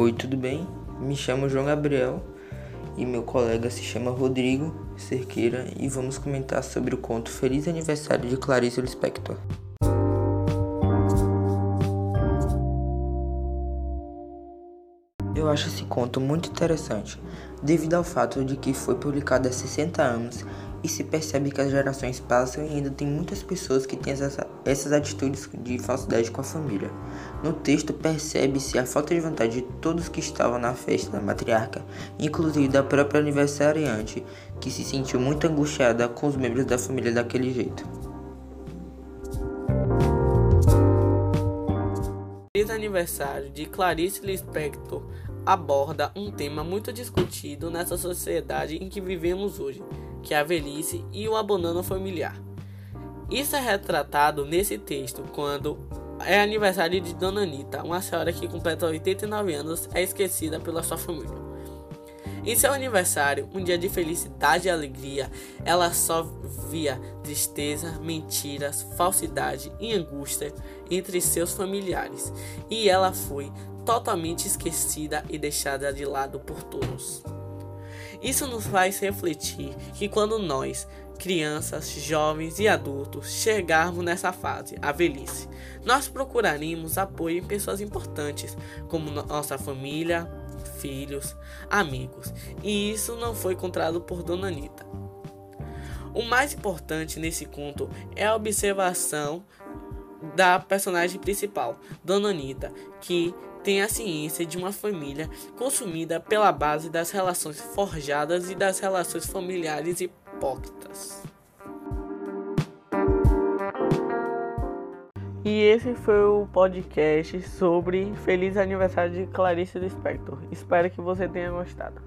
Oi, tudo bem? Me chamo João Gabriel e meu colega se chama Rodrigo Cerqueira e vamos comentar sobre o conto Feliz Aniversário de Clarice Lispector. Eu acho esse conto muito interessante, devido ao fato de que foi publicado há 60 anos e se percebe que as gerações passam e ainda tem muitas pessoas que têm essa, essas atitudes de falsidade com a família. No texto percebe-se a falta de vontade de todos que estavam na festa da matriarca, inclusive da própria aniversariante, que se sentiu muito angustiada com os membros da família daquele jeito. Feliz aniversário de Clarice Lispector aborda um tema muito discutido nessa sociedade em que vivemos hoje, que é a velhice e o abandono familiar. Isso é retratado nesse texto quando é aniversário de Dona Anitta, uma senhora que completa 89 anos, é esquecida pela sua família. Em seu aniversário, um dia de felicidade e alegria, ela só via tristeza, mentiras, falsidade e angústia entre seus familiares, e ela foi totalmente esquecida e deixada de lado por todos. Isso nos faz refletir que quando nós, crianças, jovens e adultos, chegarmos nessa fase, a velhice, nós procuraremos apoio em pessoas importantes, como nossa família, filhos, amigos, e isso não foi encontrado por Dona Anitta. O mais importante nesse conto é a observação da personagem principal, Dona Anitta, que tem a ciência de uma família consumida pela base das relações forjadas e das relações familiares hipócritas. E esse foi o podcast sobre Feliz Aniversário de Clarice Lispector. Espero que você tenha gostado.